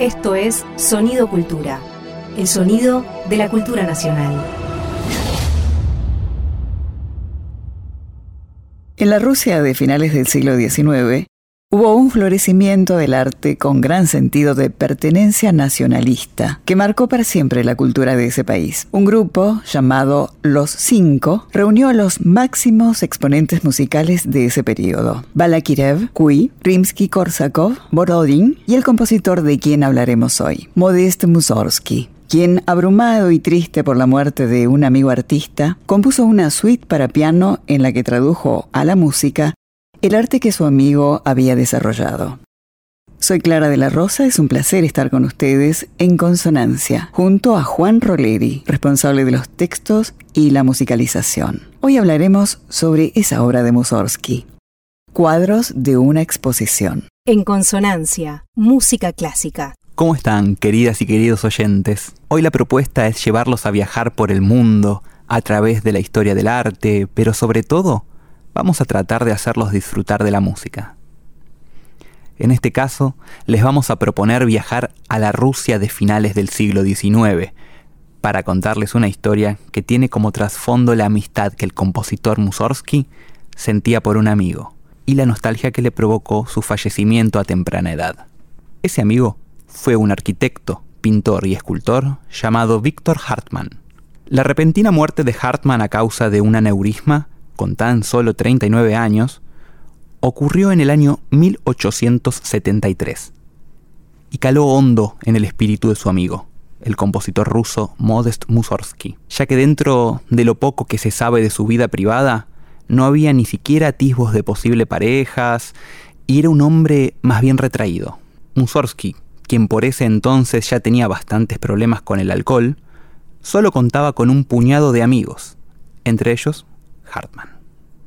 Esto es Sonido Cultura, el sonido de la cultura nacional. En la Rusia de finales del siglo XIX, Hubo un florecimiento del arte con gran sentido de pertenencia nacionalista, que marcó para siempre la cultura de ese país. Un grupo llamado Los Cinco reunió a los máximos exponentes musicales de ese periodo. Balakirev, Kui, Rimsky-Korsakov, Borodin y el compositor de quien hablaremos hoy, Modest Mussorgsky quien, abrumado y triste por la muerte de un amigo artista, compuso una suite para piano en la que tradujo a la música el arte que su amigo había desarrollado. Soy Clara de la Rosa, es un placer estar con ustedes en Consonancia, junto a Juan Roleri, responsable de los textos y la musicalización. Hoy hablaremos sobre esa obra de Mussorgsky, Cuadros de una exposición. En Consonancia, música clásica. ¿Cómo están, queridas y queridos oyentes? Hoy la propuesta es llevarlos a viajar por el mundo, a través de la historia del arte, pero sobre todo vamos a tratar de hacerlos disfrutar de la música. En este caso, les vamos a proponer viajar a la Rusia de finales del siglo XIX, para contarles una historia que tiene como trasfondo la amistad que el compositor Mussorgsky sentía por un amigo y la nostalgia que le provocó su fallecimiento a temprana edad. Ese amigo fue un arquitecto, pintor y escultor llamado Víctor Hartmann. La repentina muerte de Hartmann a causa de un aneurisma con tan solo 39 años, ocurrió en el año 1873 y caló hondo en el espíritu de su amigo, el compositor ruso Modest Mussorgsky, ya que dentro de lo poco que se sabe de su vida privada, no había ni siquiera atisbos de posible parejas y era un hombre más bien retraído. Mussorgsky, quien por ese entonces ya tenía bastantes problemas con el alcohol, solo contaba con un puñado de amigos, entre ellos Hartmann.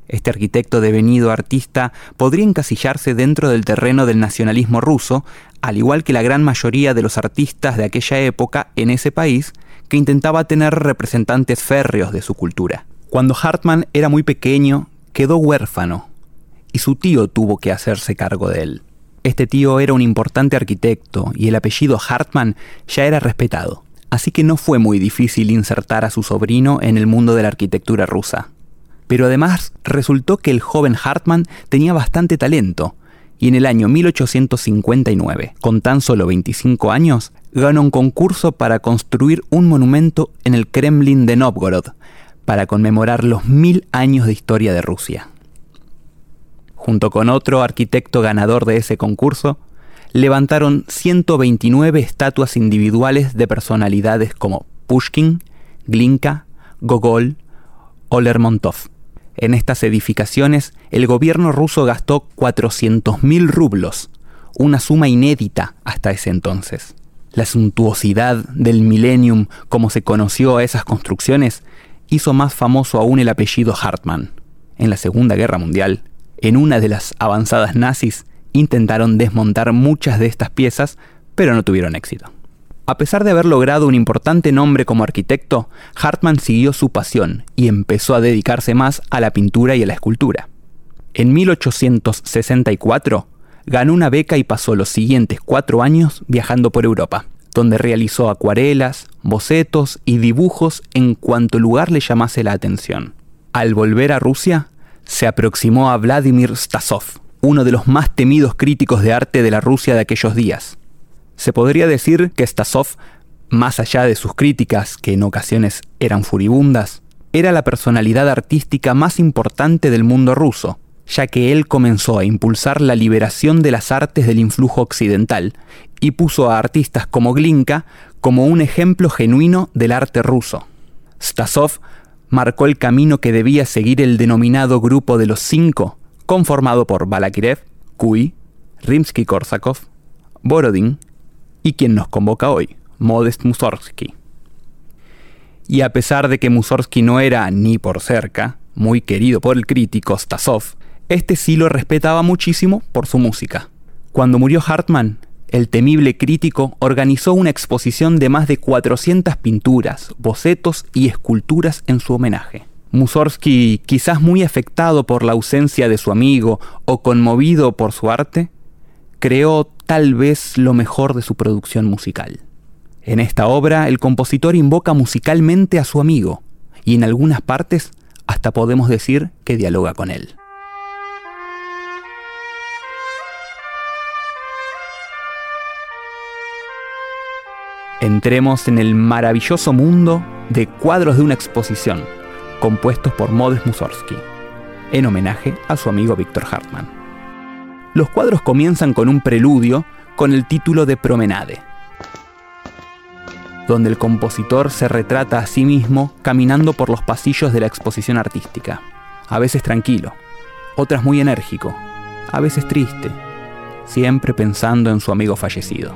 Este arquitecto devenido artista podría encasillarse dentro del terreno del nacionalismo ruso, al igual que la gran mayoría de los artistas de aquella época en ese país, que intentaba tener representantes férreos de su cultura. Cuando Hartmann era muy pequeño, quedó huérfano, y su tío tuvo que hacerse cargo de él. Este tío era un importante arquitecto y el apellido Hartmann ya era respetado, así que no fue muy difícil insertar a su sobrino en el mundo de la arquitectura rusa. Pero además resultó que el joven Hartmann tenía bastante talento, y en el año 1859, con tan solo 25 años, ganó un concurso para construir un monumento en el Kremlin de Novgorod, para conmemorar los mil años de historia de Rusia. Junto con otro arquitecto ganador de ese concurso, levantaron 129 estatuas individuales de personalidades como Pushkin, Glinka, Gogol o Lermontov. En estas edificaciones, el gobierno ruso gastó 400.000 rublos, una suma inédita hasta ese entonces. La suntuosidad del millennium, como se conoció a esas construcciones, hizo más famoso aún el apellido Hartmann. En la Segunda Guerra Mundial, en una de las avanzadas nazis, intentaron desmontar muchas de estas piezas, pero no tuvieron éxito. A pesar de haber logrado un importante nombre como arquitecto, Hartmann siguió su pasión y empezó a dedicarse más a la pintura y a la escultura. En 1864 ganó una beca y pasó los siguientes cuatro años viajando por Europa, donde realizó acuarelas, bocetos y dibujos en cuanto lugar le llamase la atención. Al volver a Rusia, se aproximó a Vladimir Stasov, uno de los más temidos críticos de arte de la Rusia de aquellos días, se podría decir que Stasov, más allá de sus críticas, que en ocasiones eran furibundas, era la personalidad artística más importante del mundo ruso, ya que él comenzó a impulsar la liberación de las artes del influjo occidental y puso a artistas como Glinka como un ejemplo genuino del arte ruso. Stasov marcó el camino que debía seguir el denominado Grupo de los Cinco, conformado por Balakirev, Kui, Rimsky-Korsakov, Borodin, y quien nos convoca hoy, Modest Mussorgsky. Y a pesar de que Mussorgsky no era ni por cerca muy querido por el crítico Stasov, este sí lo respetaba muchísimo por su música. Cuando murió Hartmann, el temible crítico organizó una exposición de más de 400 pinturas, bocetos y esculturas en su homenaje. Mussorgsky, quizás muy afectado por la ausencia de su amigo o conmovido por su arte, creó tal vez lo mejor de su producción musical. En esta obra, el compositor invoca musicalmente a su amigo, y en algunas partes hasta podemos decir que dialoga con él. Entremos en el maravilloso mundo de cuadros de una exposición, compuestos por Modest Mussorgsky, en homenaje a su amigo Víctor Hartmann. Los cuadros comienzan con un preludio con el título de Promenade, donde el compositor se retrata a sí mismo caminando por los pasillos de la exposición artística, a veces tranquilo, otras muy enérgico, a veces triste, siempre pensando en su amigo fallecido.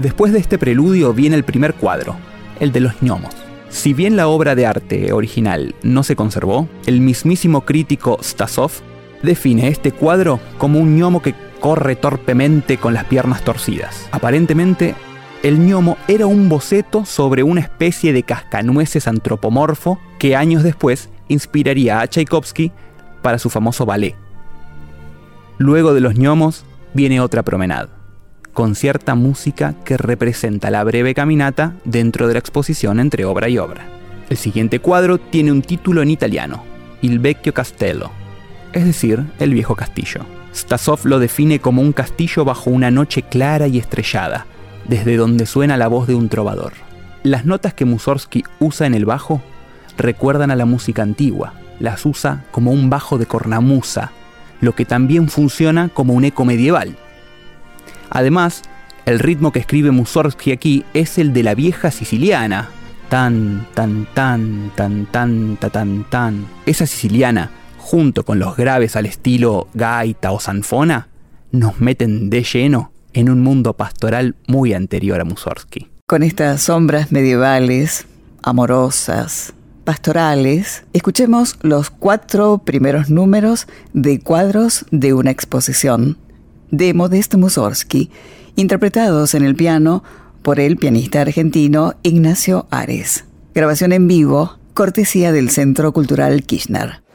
Después de este preludio viene el primer cuadro, el de los gnomos. Si bien la obra de arte original no se conservó, el mismísimo crítico Stasov define este cuadro como un gnomo que corre torpemente con las piernas torcidas. Aparentemente, el gnomo era un boceto sobre una especie de cascanueces antropomorfo que años después inspiraría a Tchaikovsky para su famoso ballet. Luego de los gnomos viene otra promenada, con cierta música que representa la breve caminata dentro de la exposición entre obra y obra. El siguiente cuadro tiene un título en italiano, Il Vecchio Castello, es decir, el viejo castillo. Stasov lo define como un castillo bajo una noche clara y estrellada, desde donde suena la voz de un trovador. Las notas que Mussorgsky usa en el bajo recuerdan a la música antigua, las usa como un bajo de cornamusa, lo que también funciona como un eco medieval. Además, el ritmo que escribe Mussorgsky aquí es el de la vieja siciliana. Tan, tan, tan, tan, tan, tan, tan, tan. Esa siciliana junto con los graves al estilo gaita o sanfona, nos meten de lleno en un mundo pastoral muy anterior a Mussorgsky. Con estas sombras medievales, amorosas, pastorales, escuchemos los cuatro primeros números de cuadros de una exposición de Modest Mussorgsky, interpretados en el piano por el pianista argentino Ignacio Ares. Grabación en vivo, cortesía del Centro Cultural Kirchner.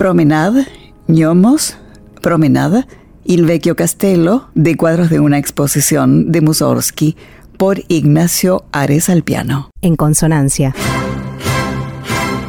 Promenade, Ñomos, Promenade, Il Vecchio Castello, de cuadros de una exposición de Mussorgsky por Ignacio Ares al piano. En consonancia.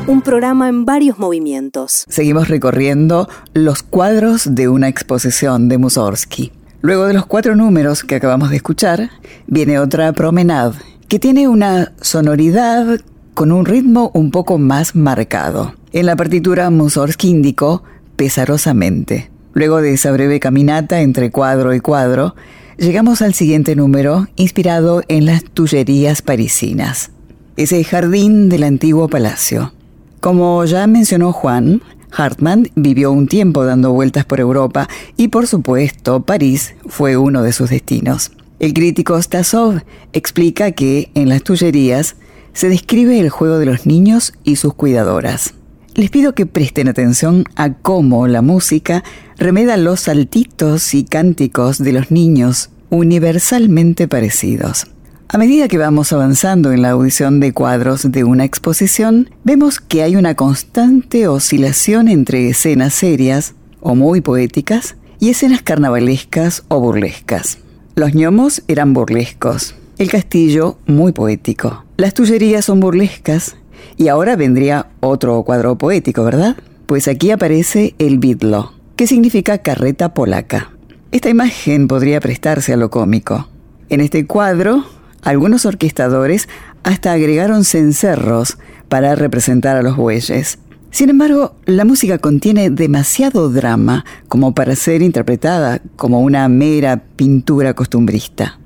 Un programa en varios movimientos. Seguimos recorriendo los cuadros de una exposición de Mussorgsky. Luego de los cuatro números que acabamos de escuchar, viene otra promenade, que tiene una sonoridad con un ritmo un poco más marcado. En la partitura Mussorgsky indicó pesarosamente. Luego de esa breve caminata entre cuadro y cuadro, llegamos al siguiente número inspirado en las tullerías parisinas, ese jardín del antiguo palacio. Como ya mencionó Juan, Hartmann vivió un tiempo dando vueltas por Europa y por supuesto París fue uno de sus destinos. El crítico Stasov explica que en las tullerías se describe el juego de los niños y sus cuidadoras. Les pido que presten atención a cómo la música remeda los saltitos y cánticos de los niños universalmente parecidos. A medida que vamos avanzando en la audición de cuadros de una exposición, vemos que hay una constante oscilación entre escenas serias o muy poéticas y escenas carnavalescas o burlescas. Los ñomos eran burlescos, el castillo muy poético. Las tullerías son burlescas y ahora vendría otro cuadro poético, ¿verdad? Pues aquí aparece el bidlo, que significa carreta polaca. Esta imagen podría prestarse a lo cómico. En este cuadro, algunos orquestadores hasta agregaron cencerros para representar a los bueyes. Sin embargo, la música contiene demasiado drama como para ser interpretada como una mera pintura costumbrista.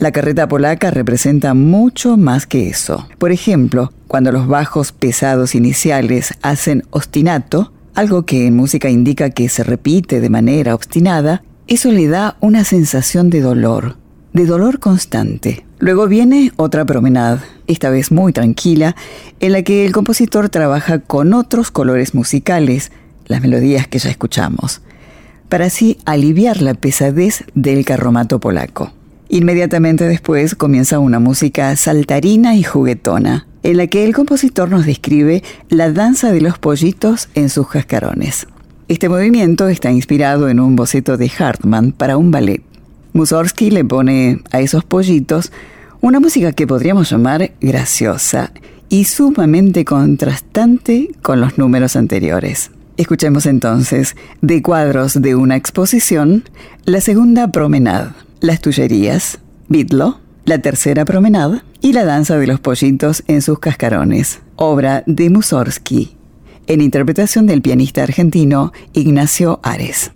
La carreta polaca representa mucho más que eso. Por ejemplo, cuando los bajos pesados iniciales hacen ostinato, algo que en música indica que se repite de manera obstinada, eso le da una sensación de dolor, de dolor constante. Luego viene otra promenada, esta vez muy tranquila, en la que el compositor trabaja con otros colores musicales, las melodías que ya escuchamos, para así aliviar la pesadez del carromato polaco. Inmediatamente después comienza una música saltarina y juguetona, en la que el compositor nos describe la danza de los pollitos en sus cascarones. Este movimiento está inspirado en un boceto de Hartmann para un ballet. Mussorgsky le pone a esos pollitos una música que podríamos llamar graciosa y sumamente contrastante con los números anteriores. Escuchemos entonces, de cuadros de una exposición, la segunda promenade las tullerías, Bitlo, la tercera promenada y la danza de los pollitos en sus cascarones, obra de Mussorgsky, en interpretación del pianista argentino Ignacio Ares.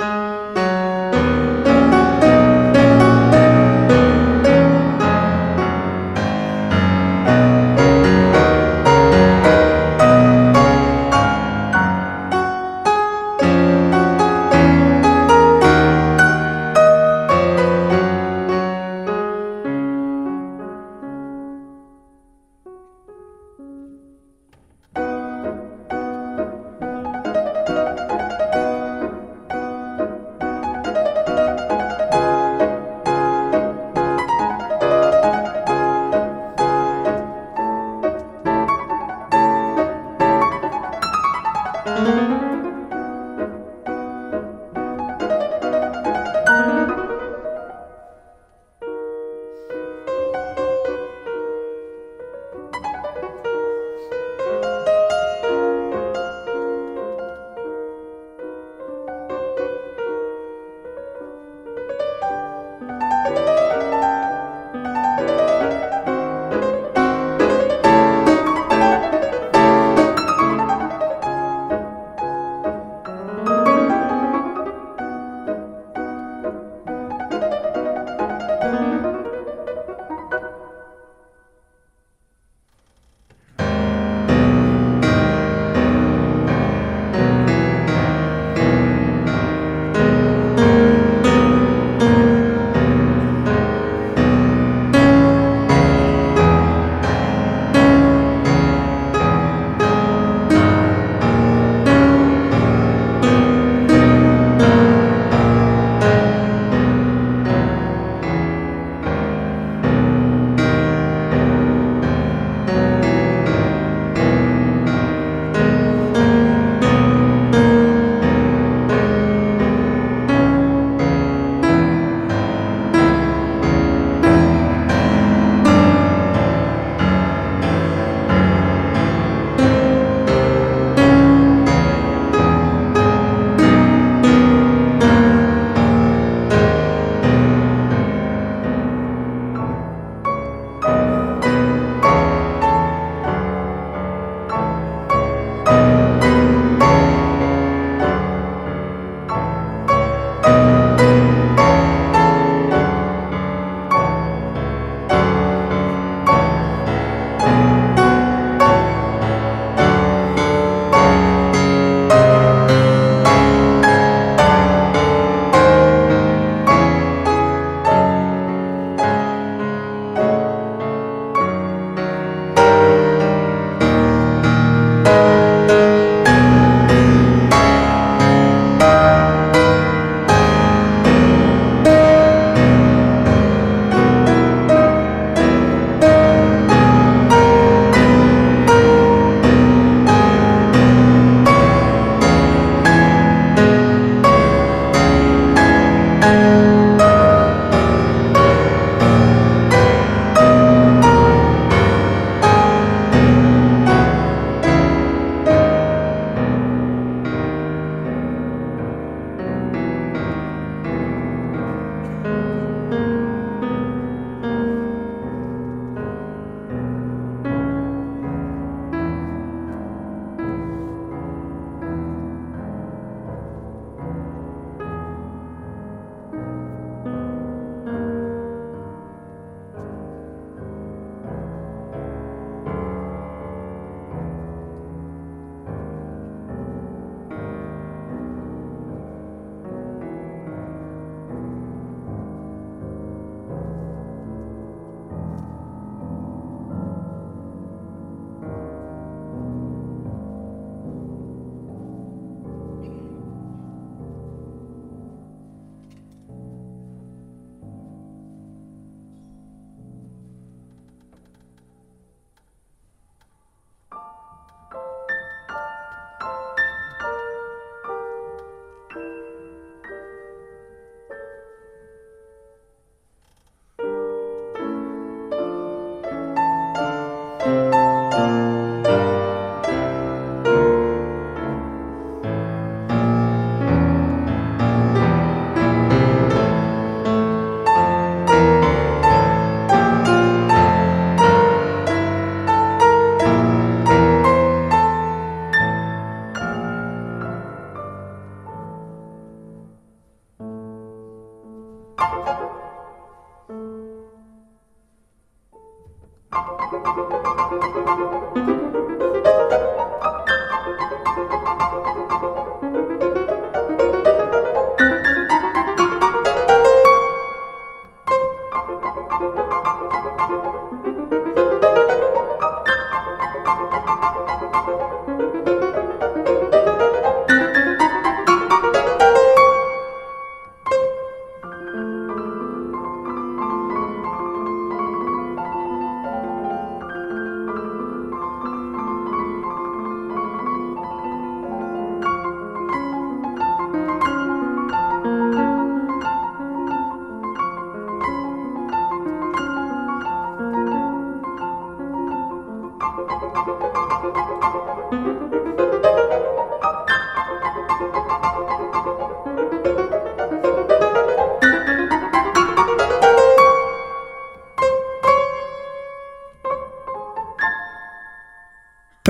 Música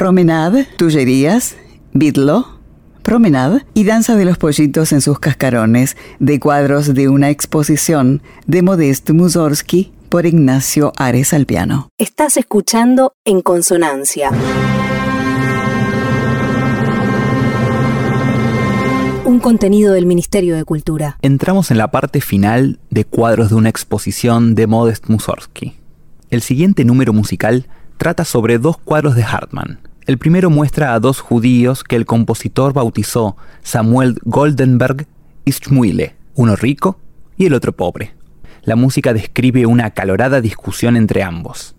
Promenade, Tullerías, Bidlo, Promenade y Danza de los Pollitos en sus cascarones, de cuadros de una exposición de Modest Mussorgsky por Ignacio Ares al piano. Estás escuchando En Consonancia. Un contenido del Ministerio de Cultura. Entramos en la parte final de cuadros de una exposición de Modest Mussorgsky. El siguiente número musical trata sobre dos cuadros de Hartmann, el primero muestra a dos judíos que el compositor bautizó Samuel Goldenberg y Schmuile, uno rico y el otro pobre. La música describe una acalorada discusión entre ambos.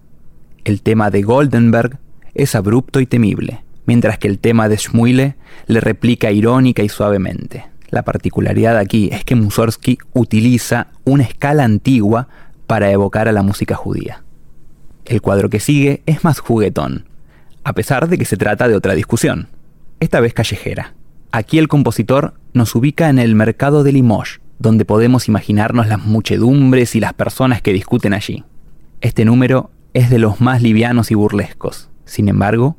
El tema de Goldenberg es abrupto y temible, mientras que el tema de Schmuile le replica irónica y suavemente. La particularidad aquí es que Mussorgsky utiliza una escala antigua para evocar a la música judía. El cuadro que sigue es más juguetón, a pesar de que se trata de otra discusión, esta vez callejera. Aquí el compositor nos ubica en el mercado de Limoges, donde podemos imaginarnos las muchedumbres y las personas que discuten allí. Este número es de los más livianos y burlescos. Sin embargo,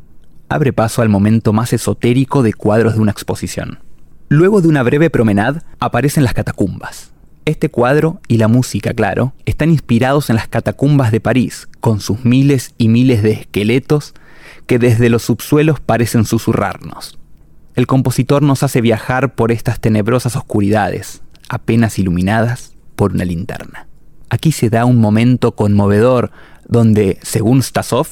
abre paso al momento más esotérico de cuadros de una exposición. Luego de una breve promenade aparecen las catacumbas. Este cuadro y la música, claro, están inspirados en las catacumbas de París, con sus miles y miles de esqueletos que desde los subsuelos parecen susurrarnos. El compositor nos hace viajar por estas tenebrosas oscuridades, apenas iluminadas por una linterna. Aquí se da un momento conmovedor donde, según Stasov,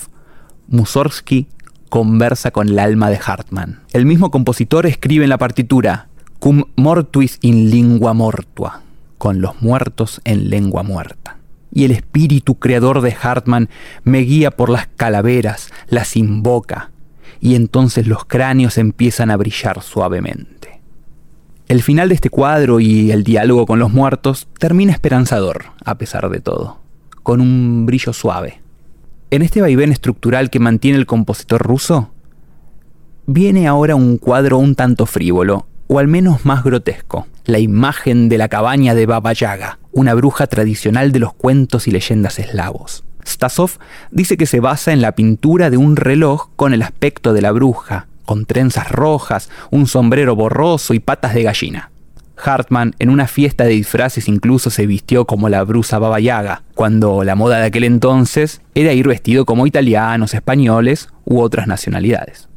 Mussorgsky conversa con el alma de Hartmann. El mismo compositor escribe en la partitura Cum mortuis in lingua mortua, con los muertos en lengua muerta y el espíritu creador de Hartman me guía por las calaveras, las invoca, y entonces los cráneos empiezan a brillar suavemente. El final de este cuadro y el diálogo con los muertos termina esperanzador, a pesar de todo, con un brillo suave. En este vaivén estructural que mantiene el compositor ruso, viene ahora un cuadro un tanto frívolo, o al menos más grotesco, la imagen de la cabaña de Baba Yaga, una bruja tradicional de los cuentos y leyendas eslavos. Stasov dice que se basa en la pintura de un reloj con el aspecto de la bruja, con trenzas rojas, un sombrero borroso y patas de gallina. Hartmann en una fiesta de disfraces incluso se vistió como la brusa Baba Yaga, cuando la moda de aquel entonces era ir vestido como italianos, españoles u otras nacionalidades.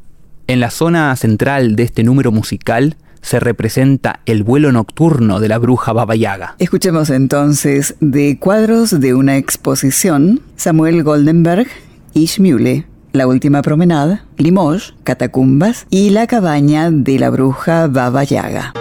En la zona central de este número musical se representa el vuelo nocturno de la bruja Baba Yaga. Escuchemos entonces de cuadros de una exposición Samuel Goldenberg y Schmule, La última promenada, Limoges, Catacumbas y la cabaña de la bruja Baba Yaga.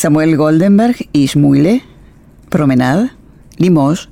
Samuel Goldenberg y Promenade, Limoges,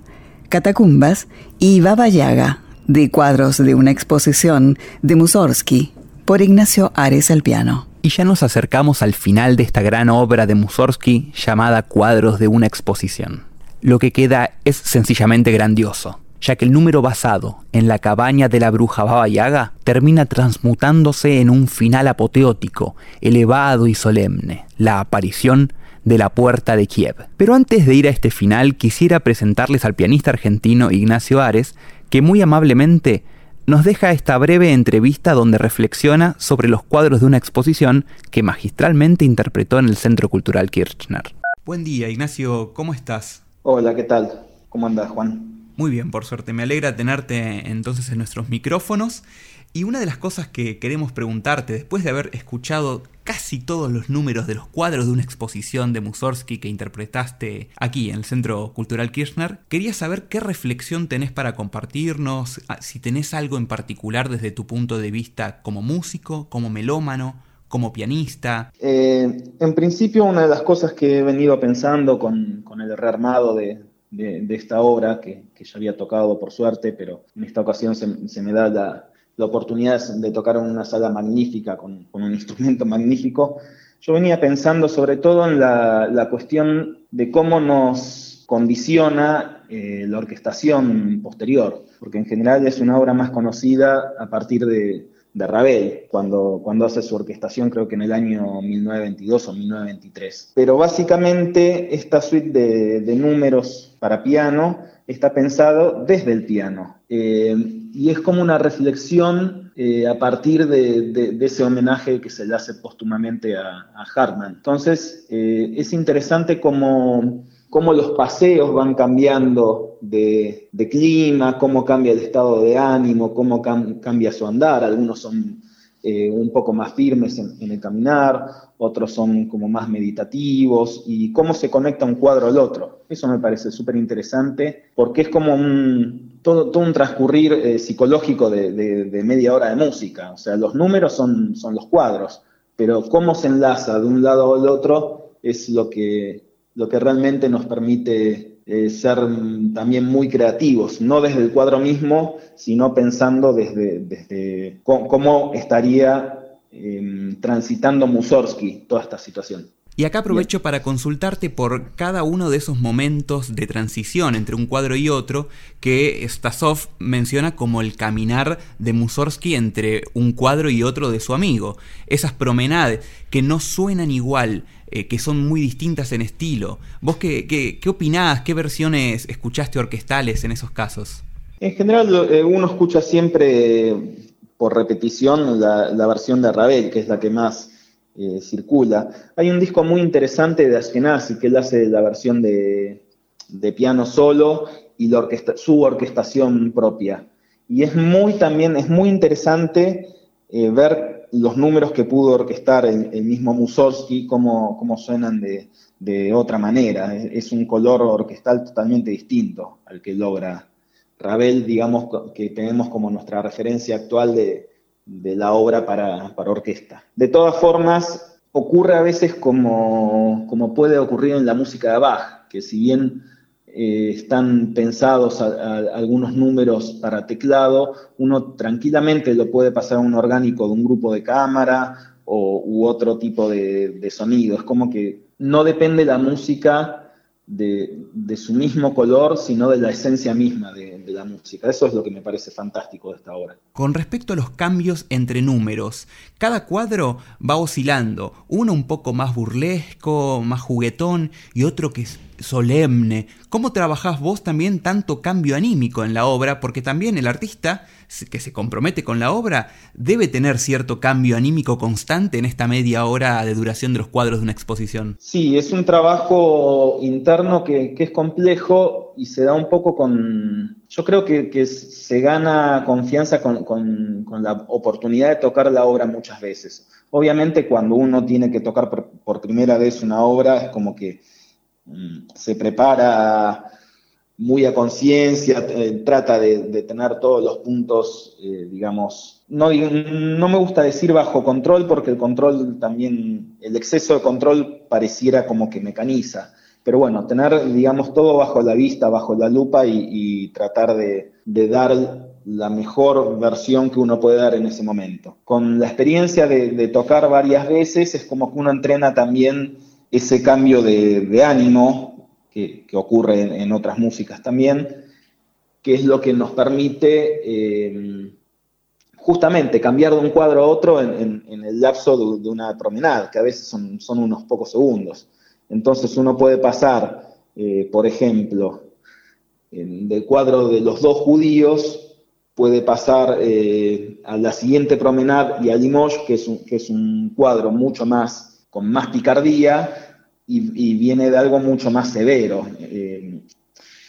Catacumbas y Baba Yaga, de cuadros de una exposición de Mussorgsky por Ignacio Ares al piano. Y ya nos acercamos al final de esta gran obra de Mussorgsky llamada Cuadros de una exposición. Lo que queda es sencillamente grandioso ya que el número basado en la cabaña de la bruja Baba Yaga termina transmutándose en un final apoteótico, elevado y solemne, la aparición de la puerta de Kiev. Pero antes de ir a este final, quisiera presentarles al pianista argentino Ignacio Ares, que muy amablemente nos deja esta breve entrevista donde reflexiona sobre los cuadros de una exposición que magistralmente interpretó en el Centro Cultural Kirchner. Buen día, Ignacio, ¿cómo estás? Hola, ¿qué tal? ¿Cómo andas, Juan? Muy bien, por suerte. Me alegra tenerte entonces en nuestros micrófonos. Y una de las cosas que queremos preguntarte, después de haber escuchado casi todos los números de los cuadros de una exposición de Mussorgsky que interpretaste aquí en el Centro Cultural Kirchner, quería saber qué reflexión tenés para compartirnos, ah, si tenés algo en particular desde tu punto de vista como músico, como melómano, como pianista? Eh, en principio, una de las cosas que he venido pensando con, con el rearmado de, de, esta obra, que, ya había tocado por suerte, pero en esta ocasión se, me da la, oportunidad de tocar en una sala magnífica, con, un instrumento magnífico. Yo venía pensando sobre todo en la, cuestión de cómo nos condiciona eh, la orquestación posterior, porque en general es una obra más conocida a partir de, de Ravel, cuando, cuando hace su orquestación, creo que en el año 1922 o 1923. Pero básicamente esta suite de, números para piano está pensado desde el piano. Eh, y es como una reflexión eh, a partir de, ese homenaje que se le hace póstumamente a, a Hartmann. Entonces, eh, es interesante como cómo los paseos van cambiando de, clima, cómo cambia el estado de ánimo, cómo cambia su andar. Algunos son eh, un poco más firmes en, el caminar, otros son como más meditativos, y cómo se conecta un cuadro al otro. Eso me parece súper interesante, porque es como un, todo, un transcurrir eh, psicológico de, media hora de música. O sea, los números son, son los cuadros, pero cómo se enlaza de un lado al otro es lo que lo que realmente nos permite eh, ser también muy creativos, no desde el cuadro mismo, sino pensando desde, desde cómo, estaría em, transitando Mussorgsky toda esta situación. Y acá aprovecho para consultarte por cada uno de esos momentos de transición entre un cuadro y otro que Stasov menciona como el caminar de Mussorgsky entre un cuadro y otro de su amigo. Esas promenades que no suenan igual, eh, que son muy distintas en estilo. ¿Vos qué, qué, opinás? ¿Qué versiones escuchaste orquestales en esos casos? En general, eh, uno escucha siempre por repetición la, versión de Ravel, que es la que más eh, circula. Hay un disco muy interesante de Ashkenazi, que él hace la versión de, piano solo y su orquestación propia. Y es muy también, es muy interesante ver los números que pudo orquestar el, mismo Mussorgsky, cómo, cómo suenan de, otra manera. Es, un color orquestal totalmente distinto al que logra Ravel, digamos, que tenemos como nuestra referencia actual de, la obra para, orquesta. De todas formas, ocurre a veces como, como puede ocurrir en la música de Bach, que si bien eh, están pensados algunos números para teclado, uno tranquilamente lo puede pasar a un orgánico de un grupo de cámara o, u otro tipo de, sonido. Es como que no depende la música de, su mismo color, sino de la esencia misma de, la música. Eso es lo que me parece fantástico de esta obra. Con respecto a los cambios entre números, cada cuadro va oscilando, uno un poco más burlesco, más juguetón y otro que es solemne. ¿Cómo trabajás vos también tanto cambio anímico en la obra? Porque también el artista que se compromete con la obra debe tener cierto cambio anímico constante en esta media hora de duración de los cuadros de una exposición. Sí, es un trabajo interno que, es complejo y se da un poco con... Yo creo que, se gana confianza con, la oportunidad de tocar la obra muchas veces. Obviamente cuando uno tiene que tocar por primera vez una obra es como que se prepara muy a conciencia, eh, trata de, tener todos los puntos, eh, digamos, no, no me gusta decir bajo control porque el control también, el exceso de control pareciera como que mecaniza, pero bueno, tener, digamos, todo bajo la vista, bajo la lupa y, tratar de, dar la mejor versión que uno puede dar en ese momento. Con la experiencia de tocar varias veces es como que uno entrena también ese cambio de, ánimo que, ocurre en, otras músicas también, que es lo que nos permite eh, justamente cambiar de un cuadro a otro en, el lapso de, una promenada, que a veces son, unos pocos segundos. Entonces uno puede pasar, eh, por ejemplo, del cuadro de los dos judíos, puede pasar eh, a la siguiente promenada y a Limoges, que es que es un cuadro mucho más con más picardía y, viene de algo mucho más severo. Eh,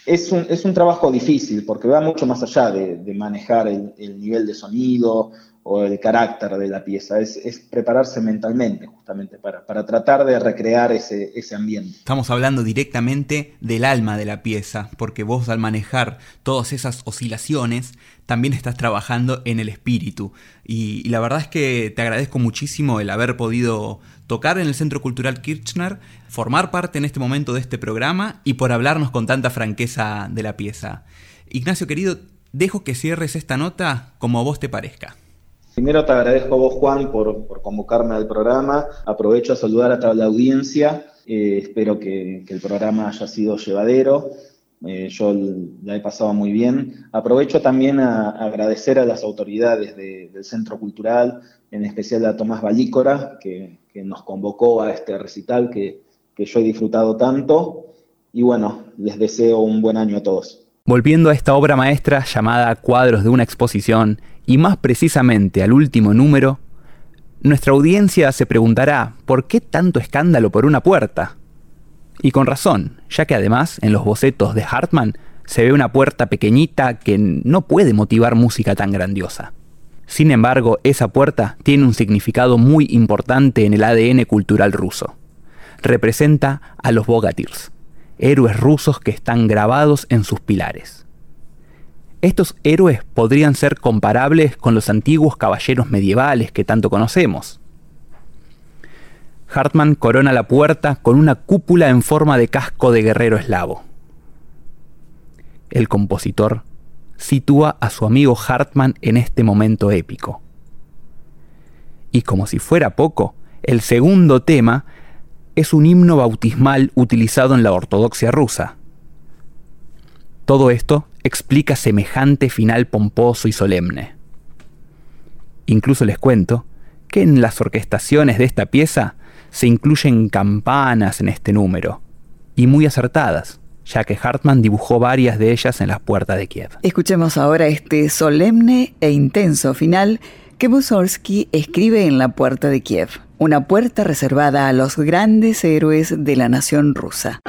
es, un, es, un, trabajo difícil porque va mucho más allá de, manejar el, nivel de sonido o el carácter de la pieza, es, prepararse mentalmente justamente para, para tratar de recrear ese, ese, ambiente. Estamos hablando directamente del alma de la pieza, porque vos al manejar todas esas oscilaciones, también estás trabajando en el espíritu. y la verdad es que te agradezco muchísimo el haber podido tocar en el Centro Cultural Kirchner, formar parte en este momento de este programa y por hablarnos con tanta franqueza de la pieza. Ignacio querido, dejo que cierres esta nota como a vos te parezca. Primero te agradezco a vos, Juan, por, convocarme al programa. Aprovecho a saludar a toda la audiencia. Eh, espero que, el programa haya sido llevadero. Eh, yo la he pasado muy bien. Aprovecho también a, agradecer a las autoridades del Centro Cultural, en especial a Tomás Balícora, que, nos convocó a este recital que, que yo he disfrutado tanto. Y bueno, les deseo un buen año a todos. Volviendo a esta obra maestra llamada Cuadros de una exposición, y más precisamente al último número, nuestra audiencia se preguntará ¿por qué tanto escándalo por una puerta? Y con razón, ya que además en los bocetos de Hartmann se ve una puerta pequeñita que no puede motivar música tan grandiosa. Sin embargo, esa puerta tiene un significado muy importante en el ADN cultural ruso. Representa a los Bogatirs, héroes rusos que están grabados en sus pilares. Estos héroes podrían ser comparables con los antiguos caballeros medievales que tanto conocemos. Hartmann corona la puerta con una cúpula en forma de casco de guerrero eslavo. El compositor sitúa a su amigo Hartman en este momento épico. Y como si fuera poco, el segundo tema es un himno bautismal utilizado en la ortodoxia rusa. Todo esto explica semejante final pomposo y solemne. Incluso les cuento que en las orquestaciones de esta pieza se incluyen campanas en este número, y muy acertadas ya que Hartmann dibujó varias de ellas en las puertas de Kiev. Escuchemos ahora este solemne e intenso final que Mussorgsky escribe en la puerta de Kiev, una puerta reservada a los grandes héroes de la nación rusa.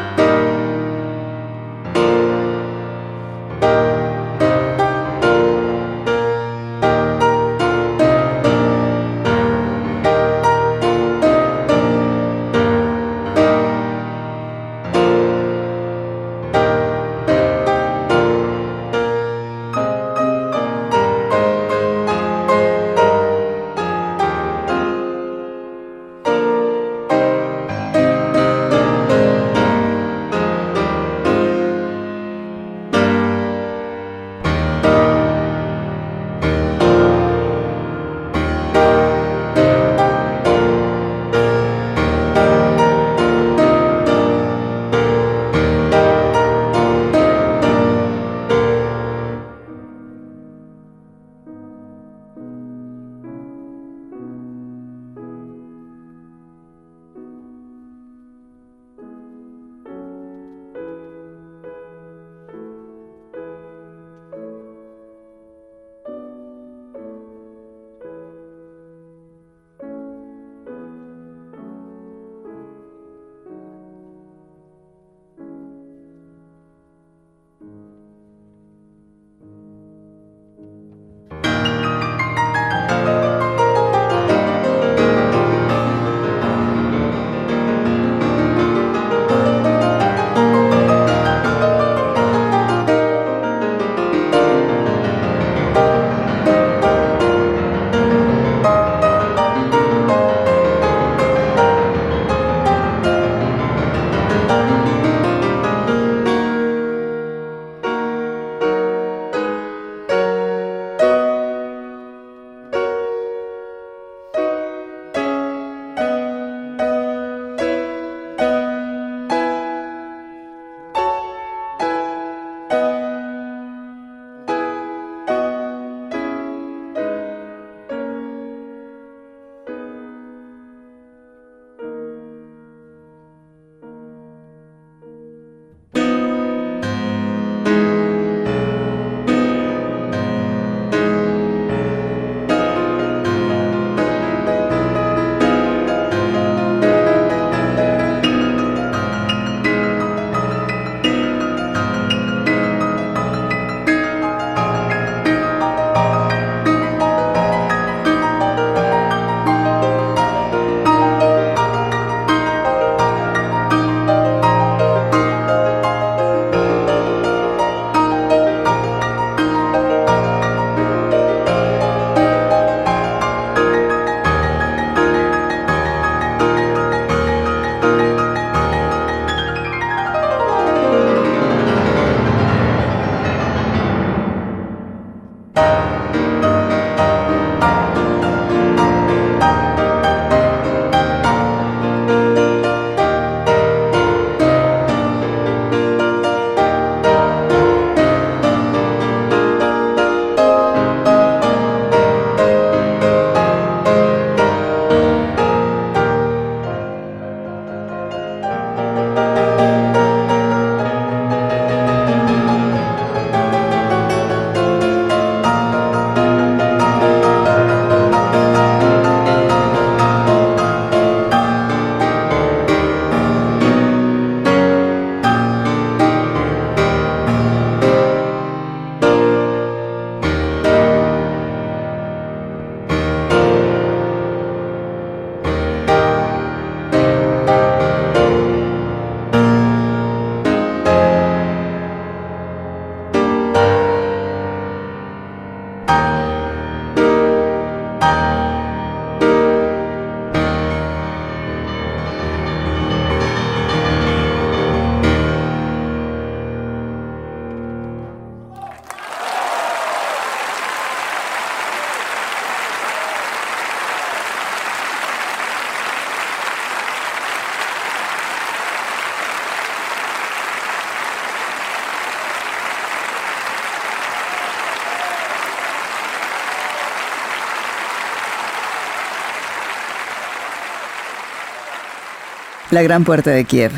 La Gran Puerta de Kiev.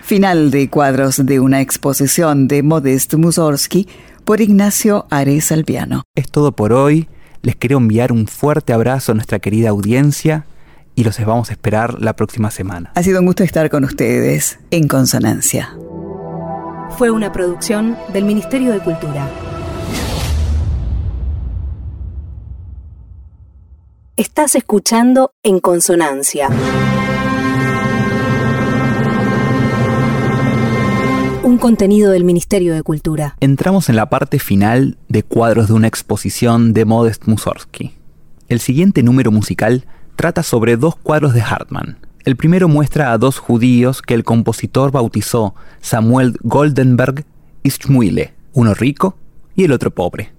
Final de cuadros de una exposición de Modest Mussorgsky por Ignacio Ares Alpiano. Es todo por hoy. Les quiero enviar un fuerte abrazo a nuestra querida audiencia y los vamos a esperar la próxima semana. Ha sido un gusto estar con ustedes en Consonancia. Fue una producción del Ministerio de Cultura. Estás escuchando En Consonancia. Un contenido del Ministerio de Cultura. Entramos en la parte final de cuadros de una exposición de Modest Mussorgsky. El siguiente número musical trata sobre dos cuadros de Hartmann. El primero muestra a dos judíos que el compositor bautizó Samuel Goldenberg y Schmuile, uno rico y el otro pobre.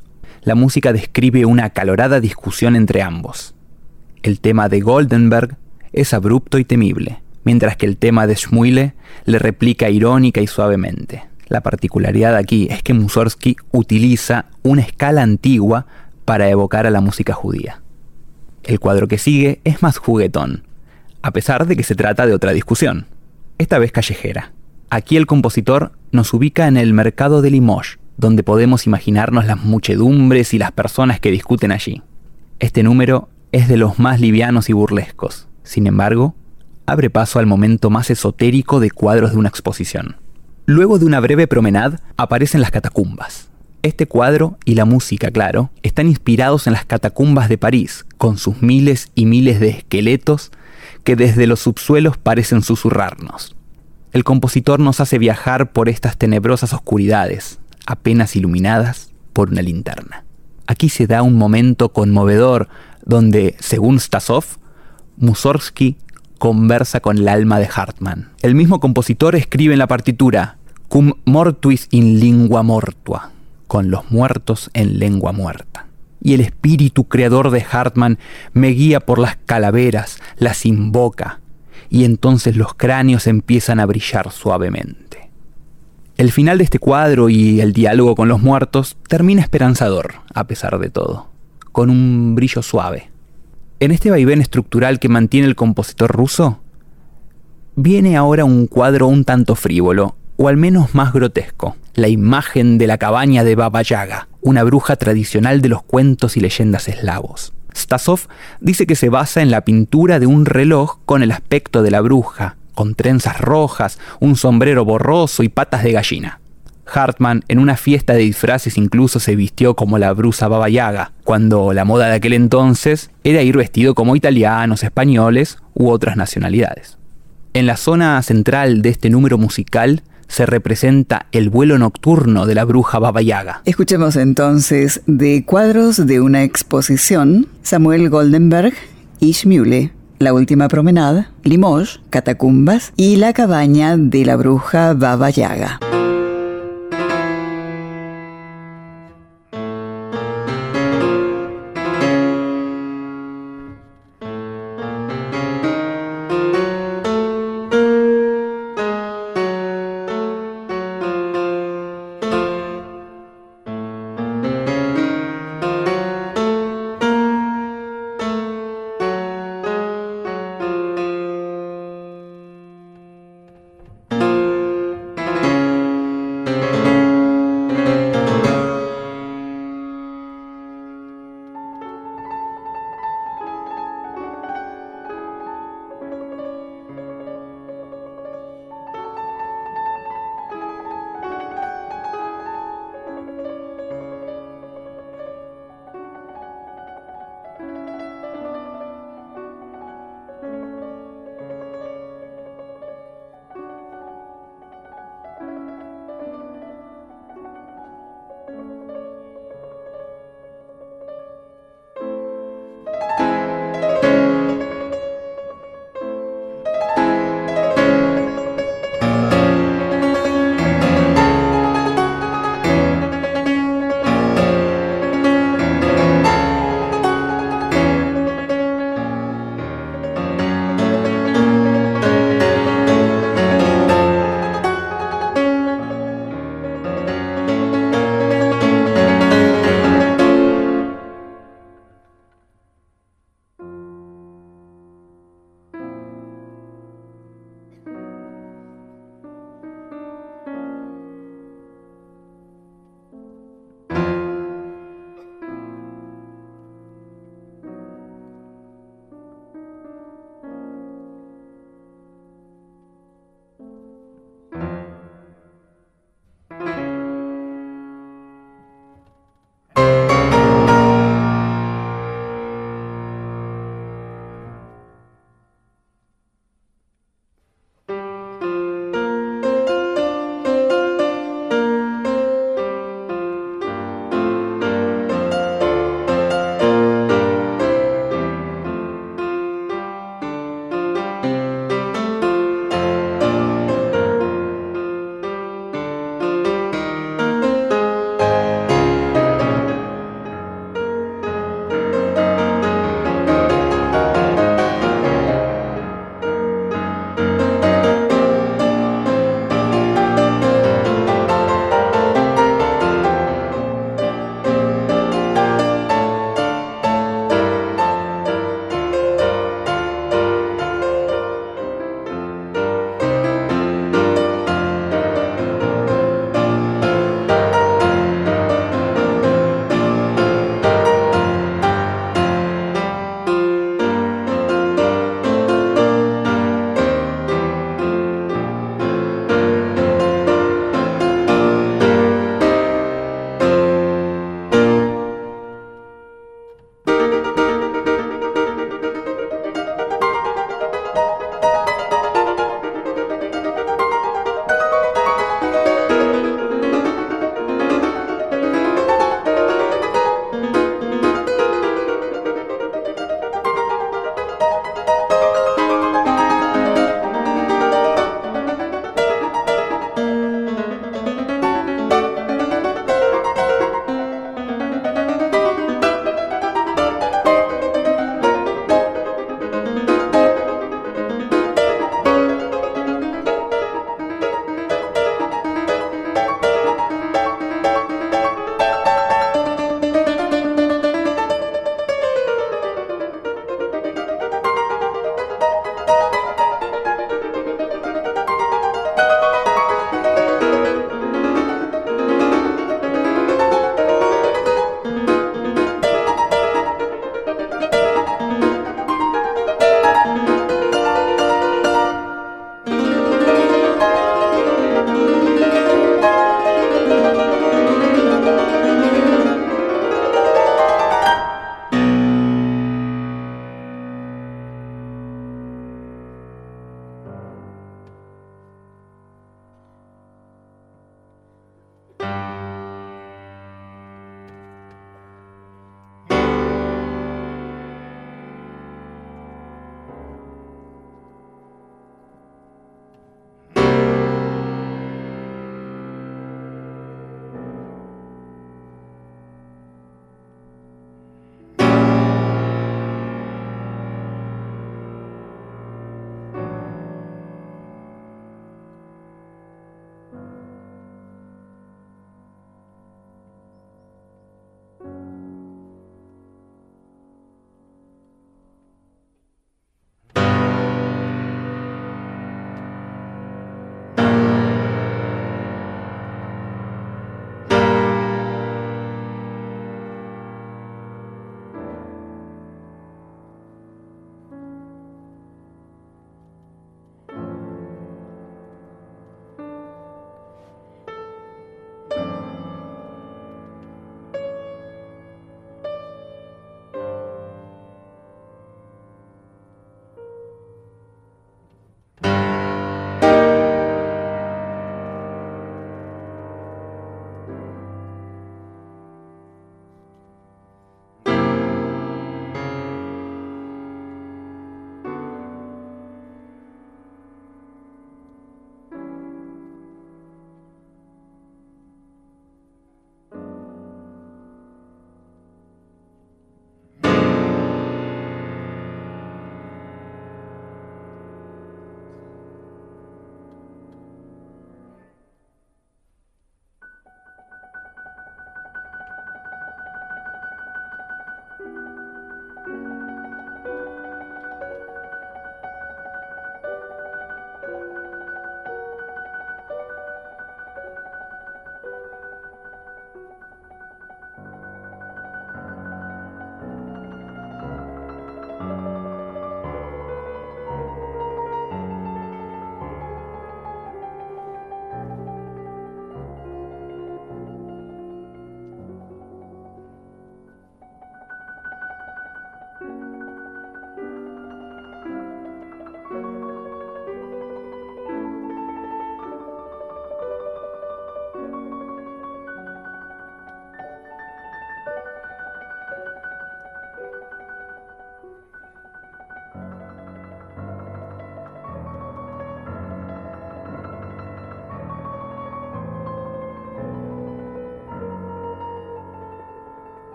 La música describe una acalorada discusión entre ambos. El tema de Goldenberg es abrupto y temible, mientras que el tema de Schmuile le replica irónica y suavemente. La particularidad aquí es que Mussorgsky utiliza una escala antigua para evocar a la música judía. El cuadro que sigue es más juguetón, a pesar de que se trata de otra discusión, esta vez callejera. Aquí el compositor nos ubica en el mercado de Limoges, donde podemos imaginarnos las muchedumbres y las personas que discuten allí. Este número es de los más livianos y burlescos. Sin embargo, abre paso al momento más esotérico de cuadros de una exposición. Luego de una breve promenade aparecen las catacumbas. Este cuadro y la música, claro, están inspirados en las catacumbas de París, con sus miles y miles de esqueletos que desde los subsuelos parecen susurrarnos. El compositor nos hace viajar por estas tenebrosas oscuridades, apenas iluminadas por una linterna. Aquí se da un momento conmovedor donde, según Stasov, Mussorgsky conversa con el alma de Hartmann. El mismo compositor escribe en la partitura Cum mortuis in lingua mortua, con los muertos en lengua muerta. Y el espíritu creador de Hartmann me guía por las calaveras, las invoca, y entonces los cráneos empiezan a brillar suavemente. El final de este cuadro y el diálogo con los muertos termina esperanzador, a pesar de todo con un brillo suave. En este vaivén estructural que mantiene el compositor ruso, viene ahora un cuadro un tanto frívolo, o al menos más grotesco, la imagen de la cabaña de Baba Yaga, una bruja tradicional de los cuentos y leyendas eslavos. Stasov dice que se basa en la pintura de un reloj con el aspecto de la bruja, con trenzas rojas, un sombrero borroso y patas de gallina. Hartman en una fiesta de disfraces incluso se vistió como la brusa Baba Yaga, cuando la moda de aquel entonces era ir vestido como italianos, españoles u otras nacionalidades. En la zona central de este número musical se representa el vuelo nocturno de la bruja Baba Yaga. Escuchemos entonces de cuadros de una exposición Samuel Goldenberg y Schmule, La última promenada, Limoges, Catacumbas y la cabaña de la bruja Baba Yaga.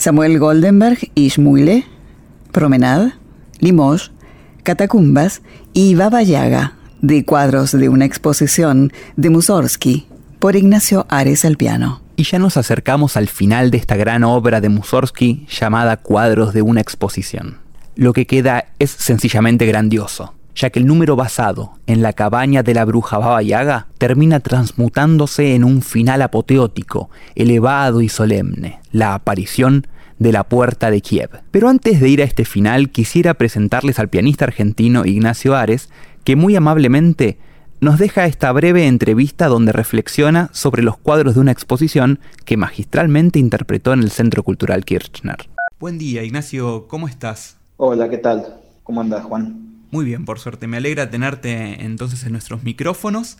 Samuel Goldenberg y Schmuile, Promenade, Limoges, Catacumbas y Baba Yaga, de cuadros de una exposición de Mussorgsky por Ignacio Ares al piano. Y ya nos acercamos al final de esta gran obra de Mussorgsky llamada Cuadros de una exposición. Lo que queda es sencillamente grandioso, ya que el número basado en la cabaña de la bruja Baba Yaga termina transmutándose en un final apoteótico, elevado y solemne, la aparición de la puerta de Kiev. Pero antes de ir a este final quisiera presentarles al pianista argentino Ignacio Ares, que muy amablemente nos deja esta breve entrevista donde reflexiona sobre los cuadros de una exposición que magistralmente interpretó en el Centro Cultural Kirchner. Buen día, Ignacio, ¿cómo estás? Hola, ¿qué tal? ¿Cómo andas, Juan? Muy bien, por suerte. Me alegra tenerte entonces en nuestros micrófonos.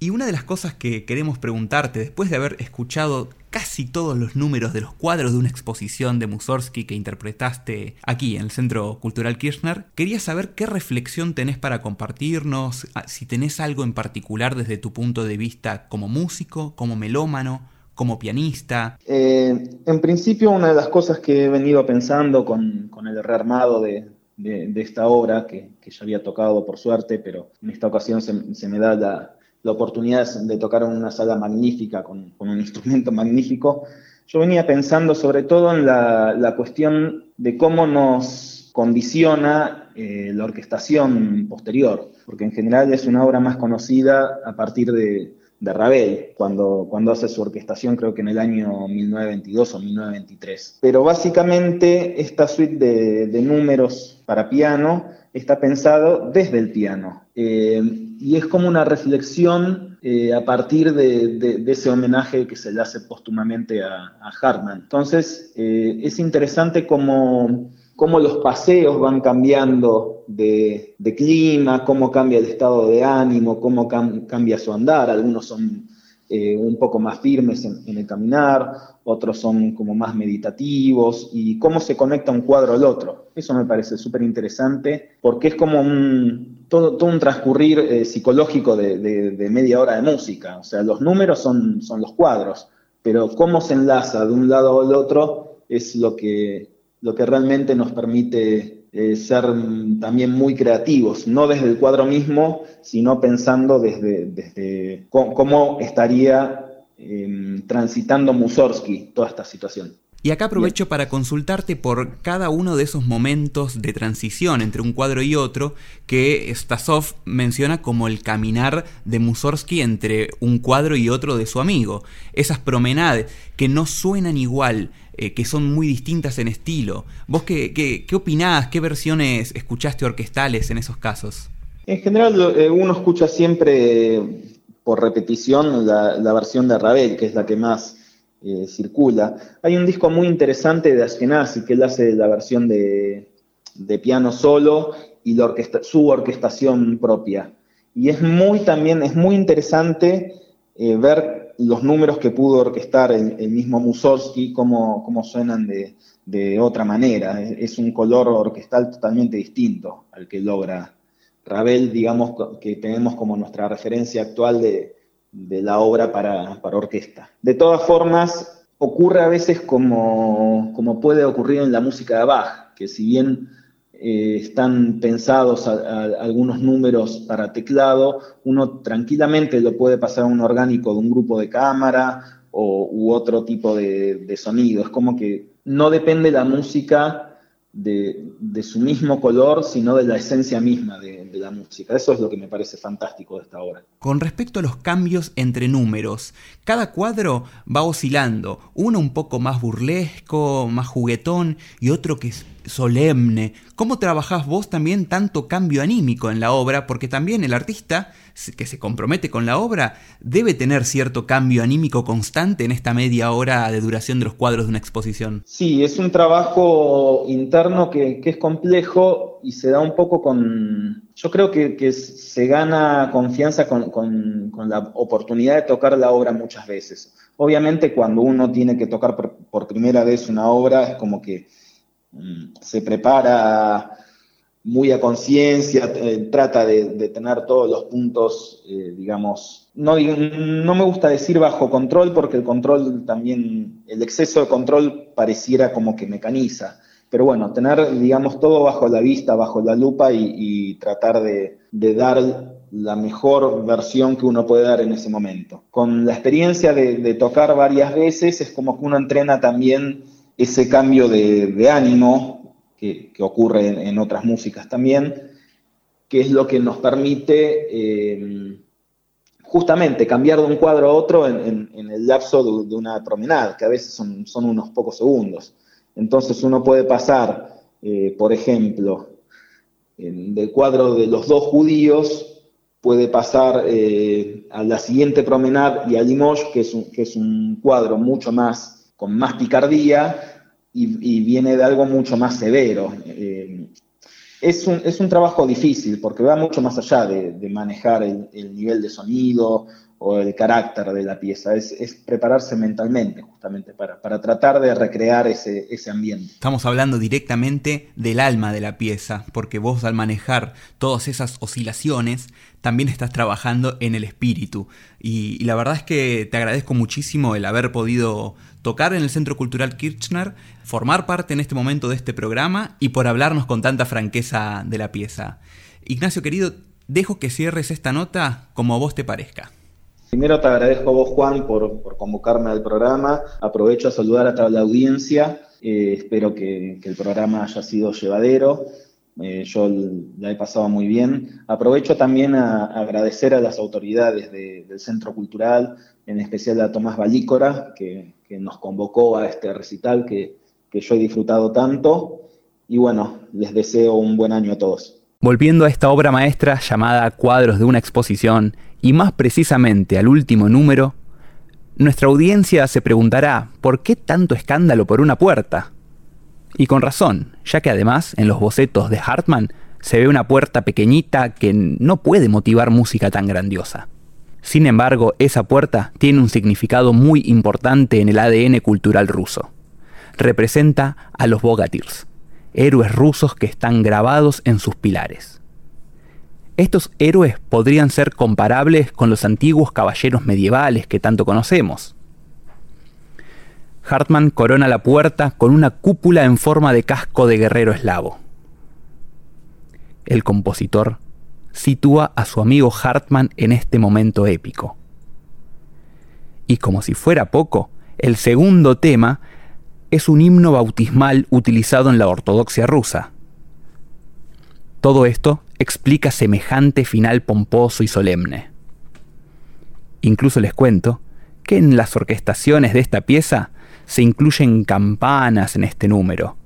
Y una de las cosas que queremos preguntarte, después de haber escuchado casi todos los números de los cuadros de una exposición de Mussorgsky que interpretaste aquí en el Centro Cultural Kirchner, quería saber qué reflexión tenés para compartirnos, ah, si tenés algo en particular desde tu punto de vista como músico, como melómano, como pianista? Eh, en principio, una de las cosas que he venido pensando con, el rearmado de, esta obra, que, ya había tocado por suerte, pero en esta ocasión se me da la, la oportunidad de tocar en una sala magnífica, con, un instrumento magnífico, yo venía pensando sobre todo en la, cuestión de cómo nos condiciona eh, la orquestación posterior, porque en general es una obra más conocida a partir de, Ravel, cuando, cuando hace su orquestación, creo que en el año 1922 o 1923. Pero básicamente esta suite de, de números para piano está pensado desde el piano. Eh, y es como una reflexión eh, a partir de, ese homenaje que se le hace póstumamente a, Hartmann. Entonces, eh, es interesante cómo, cómo, los paseos van cambiando de, clima, cómo cambia el estado de ánimo, cómo cambia su andar. Algunos son eh, un poco más firmes en, el caminar, otros son como más meditativos, y cómo se conecta un cuadro al otro. Eso me parece súper interesante, porque es como un, todo, un transcurrir eh, psicológico de, media hora de música. O sea, los números son, son los cuadros, pero cómo se enlaza de un lado al otro es lo que, lo que realmente nos permite eh, ser también muy creativos, no desde el cuadro mismo, sino pensando desde, desde cómo, estaría em, transitando Mussorgsky toda esta situación. Y acá aprovecho para consultarte por cada uno de esos momentos de transición entre un cuadro y otro que Stasov menciona como el caminar de Mussorgsky entre un cuadro y otro de su amigo. Esas promenades que no suenan igual, eh, que son muy distintas en estilo. ¿Vos qué, qué, opinás? ¿Qué versiones escuchaste orquestales en esos casos? En general, eh, uno escucha siempre por repetición la, versión de Ravel, que es la que más eh, circula. Hay un disco muy interesante de Ashkenazi, que él hace la versión de, piano solo y su orquestación propia. Y es muy también, es muy interesante ver los números que pudo orquestar el, mismo Mussorgsky, cómo, cómo suenan de, otra manera. Es, un color orquestal totalmente distinto al que logra Ravel, digamos, que tenemos como nuestra referencia actual de, la obra para, orquesta. De todas formas, ocurre a veces como, como puede ocurrir en la música de Bach, que si bien eh, están pensados algunos números para teclado, uno tranquilamente lo puede pasar a un orgánico de un grupo de cámara o, u otro tipo de, de sonido. Es como que no depende la música de, su mismo color, sino de la esencia misma de, la música. Eso es lo que me parece fantástico de esta obra. Con respecto a los cambios entre números, cada cuadro va oscilando, uno un poco más burlesco, más juguetón y otro que es solemne. ¿Cómo trabajás vos también tanto cambio anímico en la obra? Porque también el artista que se compromete con la obra debe tener cierto cambio anímico constante en esta media hora de duración de los cuadros de una exposición. Sí, es un trabajo interno que, es complejo y se da un poco con... Yo creo que, se gana confianza con, la oportunidad de tocar la obra muchas veces. Obviamente cuando uno tiene que tocar por primera vez una obra es como que mm, se prepara muy a conciencia, eh, trata de, tener todos los puntos, eh, digamos, no, no me gusta decir bajo control porque el control también, el exceso de control pareciera como que mecaniza, pero bueno, tener, digamos, todo bajo la vista, bajo la lupa y, tratar de, dar la mejor versión que uno puede dar en ese momento. Con la experiencia de, tocar varias veces es como que uno entrena también ese cambio de ánimo que, ocurre en, otras músicas también, que es lo que nos permite eh, justamente cambiar de un cuadro a otro en, el lapso de, una promenada, que a veces son, unos pocos segundos. Entonces uno puede pasar, eh, por ejemplo, del cuadro de los dos judíos, puede pasar eh, a la siguiente promenada y a Limoges, que es, un, que es un cuadro mucho más, con más picardía, y, viene de algo mucho más severo. Eh, es, un, es, un, trabajo difícil porque va mucho más allá de, manejar el, nivel de sonido o el carácter de la pieza, es, es prepararse mentalmente justamente para, para tratar de recrear ese, ese, ambiente. Estamos hablando directamente del alma de la pieza, porque vos al manejar todas esas oscilaciones, también estás trabajando en el espíritu. y la verdad es que te agradezco muchísimo el haber podido tocar en el Centro Cultural Kirchner, formar parte en este momento de este programa y por hablarnos con tanta franqueza de la pieza. Ignacio querido, dejo que cierres esta nota como a vos te parezca. Primero te agradezco a vos, Juan, por, convocarme al programa. Aprovecho a saludar a toda la audiencia. Eh, espero que, el programa haya sido llevadero. Eh, yo la he pasado muy bien. Aprovecho también a, agradecer a las autoridades del Centro Cultural, en especial a Tomás Balícora, que, nos convocó a este recital que, que yo he disfrutado tanto. Y bueno, les deseo un buen año a todos. Volviendo a esta obra maestra llamada Cuadros de una exposición, y más precisamente al último número, nuestra audiencia se preguntará ¿por qué tanto escándalo por una puerta? Y con razón, ya que además en los bocetos de Hartmann se ve una puerta pequeñita que no puede motivar música tan grandiosa. Sin embargo, esa puerta tiene un significado muy importante en el ADN cultural ruso. Representa a los Bogatirs, héroes rusos que están grabados en sus pilares. Estos héroes podrían ser comparables con los antiguos caballeros medievales que tanto conocemos. Hartmann corona la puerta con una cúpula en forma de casco de guerrero eslavo. El compositor sitúa a su amigo Hartmann en este momento épico. Y como si fuera poco, el segundo tema es un himno bautismal utilizado en la ortodoxia rusa. Todo esto explica semejante final pomposo y solemne. Incluso les cuento que en las orquestaciones de esta pieza se incluyen campanas en este número,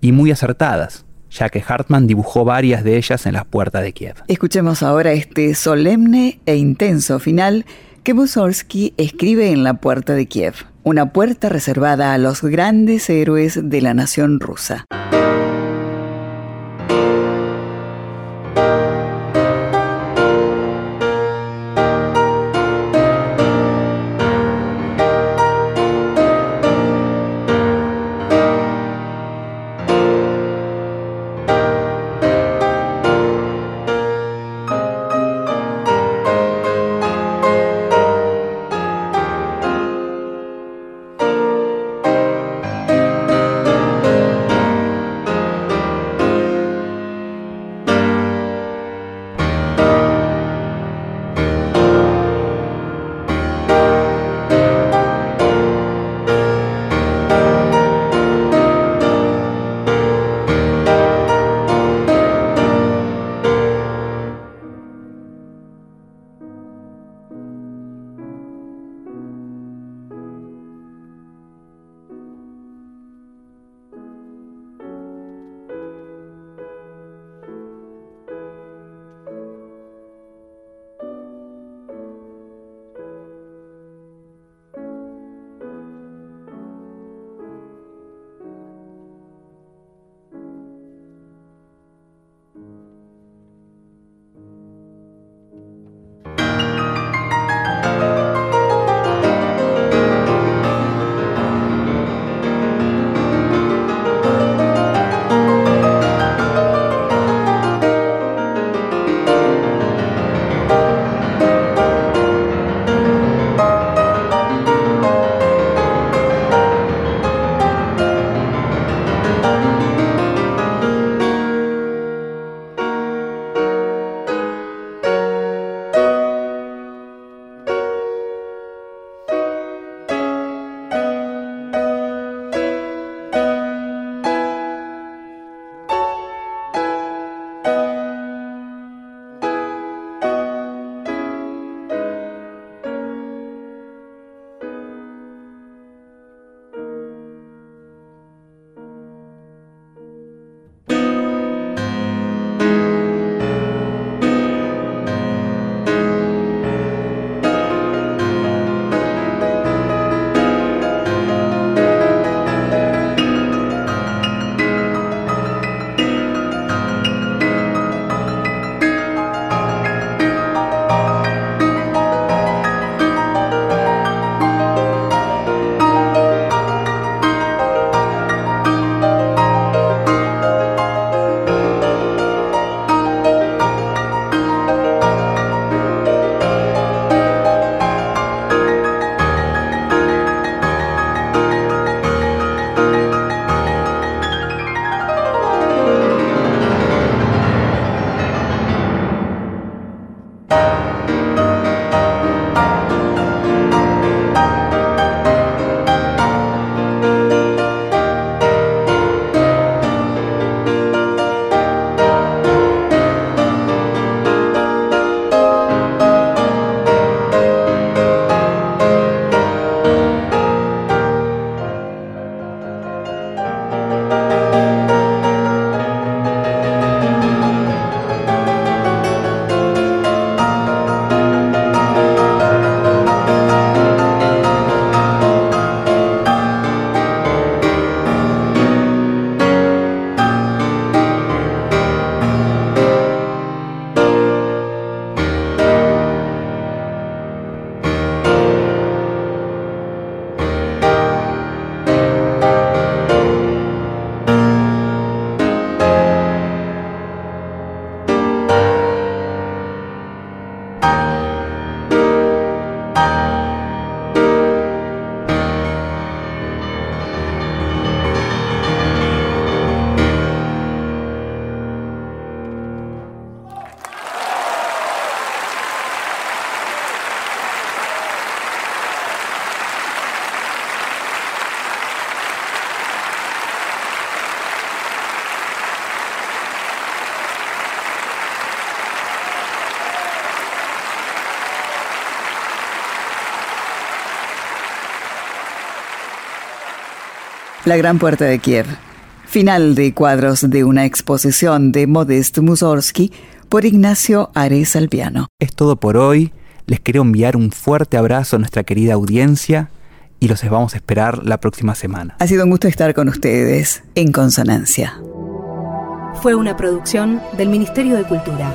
y muy acertadas ya que Hartmann dibujó varias de ellas en las puertas de Kiev. Escuchemos ahora este solemne e intenso final que Mussorgsky escribe en la puerta de Kiev, una puerta reservada a los grandes héroes de la nación rusa. La Gran Puerta de Kiev. Final de cuadros de una exposición de Modest Mussorgsky por Ignacio Ares Alpiano. Es todo por hoy. Les quiero enviar un fuerte abrazo a nuestra querida audiencia y los vamos a esperar la próxima semana. Ha sido un gusto estar con ustedes en Consonancia. Fue una producción del Ministerio de Cultura.